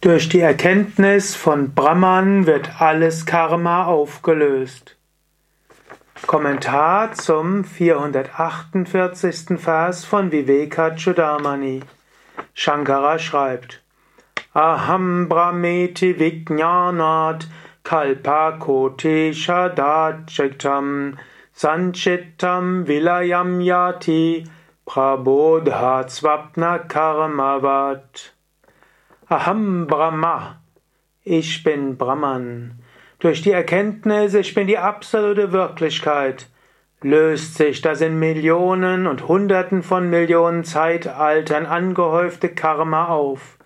Durch die Erkenntnis von Brahman wird alles Karma aufgelöst. Kommentar zum 448. Vers von Vivekachudamani. Shankara schreibt: Aham Brahmeti Vijnanat Kalpa Koti Shadachitam Sanchitam Vilayam Yati Prabodha Swapna Karmavat Aham Brahma, ich bin Brahman. Durch die Erkenntnis, ich bin die absolute Wirklichkeit, löst sich das in Millionen und Hunderten von Millionen Zeitaltern angehäufte Karma auf,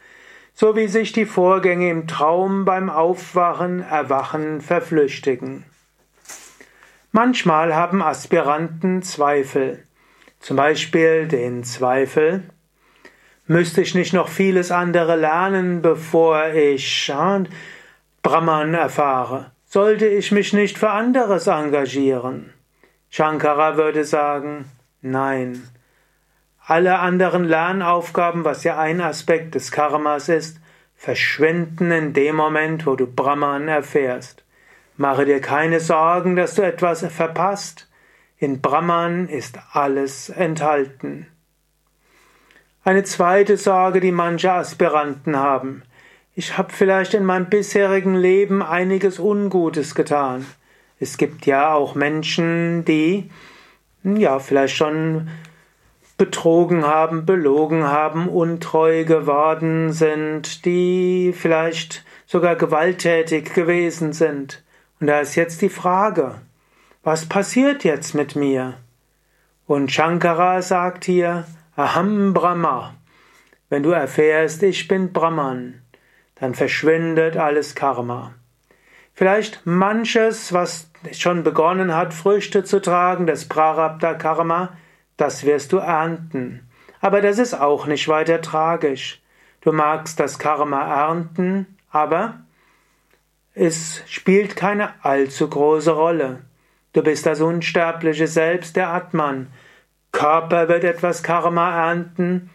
so wie sich die Vorgänge im Traum beim Aufwachen, Erwachen verflüchtigen. Manchmal haben Aspiranten Zweifel, zum Beispiel den Zweifel, Müsste ich nicht noch vieles andere lernen, bevor ich Brahman erfahre? Sollte ich mich nicht für anderes engagieren? Shankara würde sagen, nein. Alle anderen Lernaufgaben, was ja ein Aspekt des Karmas ist, verschwinden in dem Moment, wo du Brahman erfährst. Mache dir keine Sorgen, dass du etwas verpasst. In Brahman ist alles enthalten. Eine zweite Sorge, die manche Aspiranten haben. Ich habe vielleicht in meinem bisherigen Leben einiges Ungutes getan. Es gibt ja auch Menschen, die ja vielleicht schon betrogen haben, belogen haben, untreu geworden sind, die vielleicht sogar gewalttätig gewesen sind. Und da ist jetzt die Frage, was passiert jetzt mit mir? Und Shankara sagt hier, Aham Brahma. Wenn du erfährst, ich bin Brahman, dann verschwindet alles Karma. Vielleicht manches, was schon begonnen hat, Früchte zu tragen, das Prarabdha Karma, das wirst du ernten. Aber das ist auch nicht weiter tragisch. Du magst das Karma ernten, aber es spielt keine allzu große Rolle. Du bist das unsterbliche Selbst der Atman Körper wird etwas Karma ernten,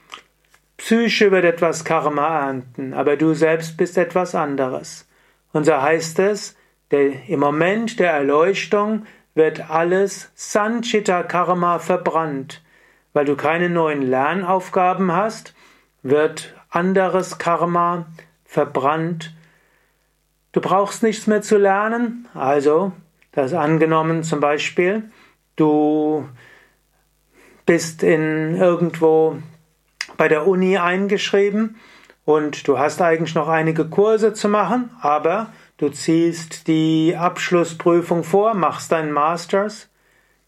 Psyche wird etwas Karma ernten, aber du selbst bist etwas anderes. Und so heißt es, der, im Moment der Erleuchtung wird alles Sanchita Karma verbrannt. Weil du keine neuen Lernaufgaben hast, wird anderes Karma verbrannt. Du brauchst nichts mehr zu lernen, also, das angenommen zum Beispiel, du bist in irgendwo bei der Uni eingeschrieben und du hast eigentlich noch einige Kurse zu machen, aber du ziehst die Abschlussprüfung vor, machst deinen Masters,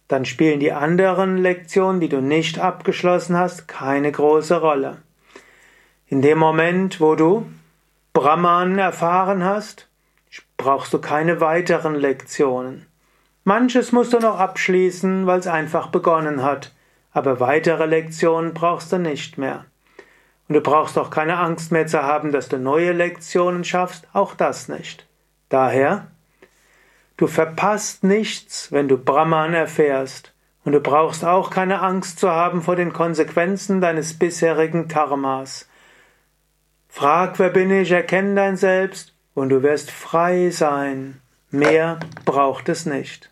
dann spielen die anderen Lektionen, die du nicht abgeschlossen hast, keine große Rolle. In dem Moment, wo du Brahman erfahren hast, brauchst du keine weiteren Lektionen. Manches musst du noch abschließen, weil es einfach begonnen hat aber weitere Lektionen brauchst du nicht mehr. Und du brauchst auch keine Angst mehr zu haben, dass du neue Lektionen schaffst, auch das nicht. Daher, du verpasst nichts, wenn du Brahman erfährst, und du brauchst auch keine Angst zu haben vor den Konsequenzen deines bisherigen Karmas. Frag, wer bin ich, erkenn dein Selbst, und du wirst frei sein. Mehr braucht es nicht.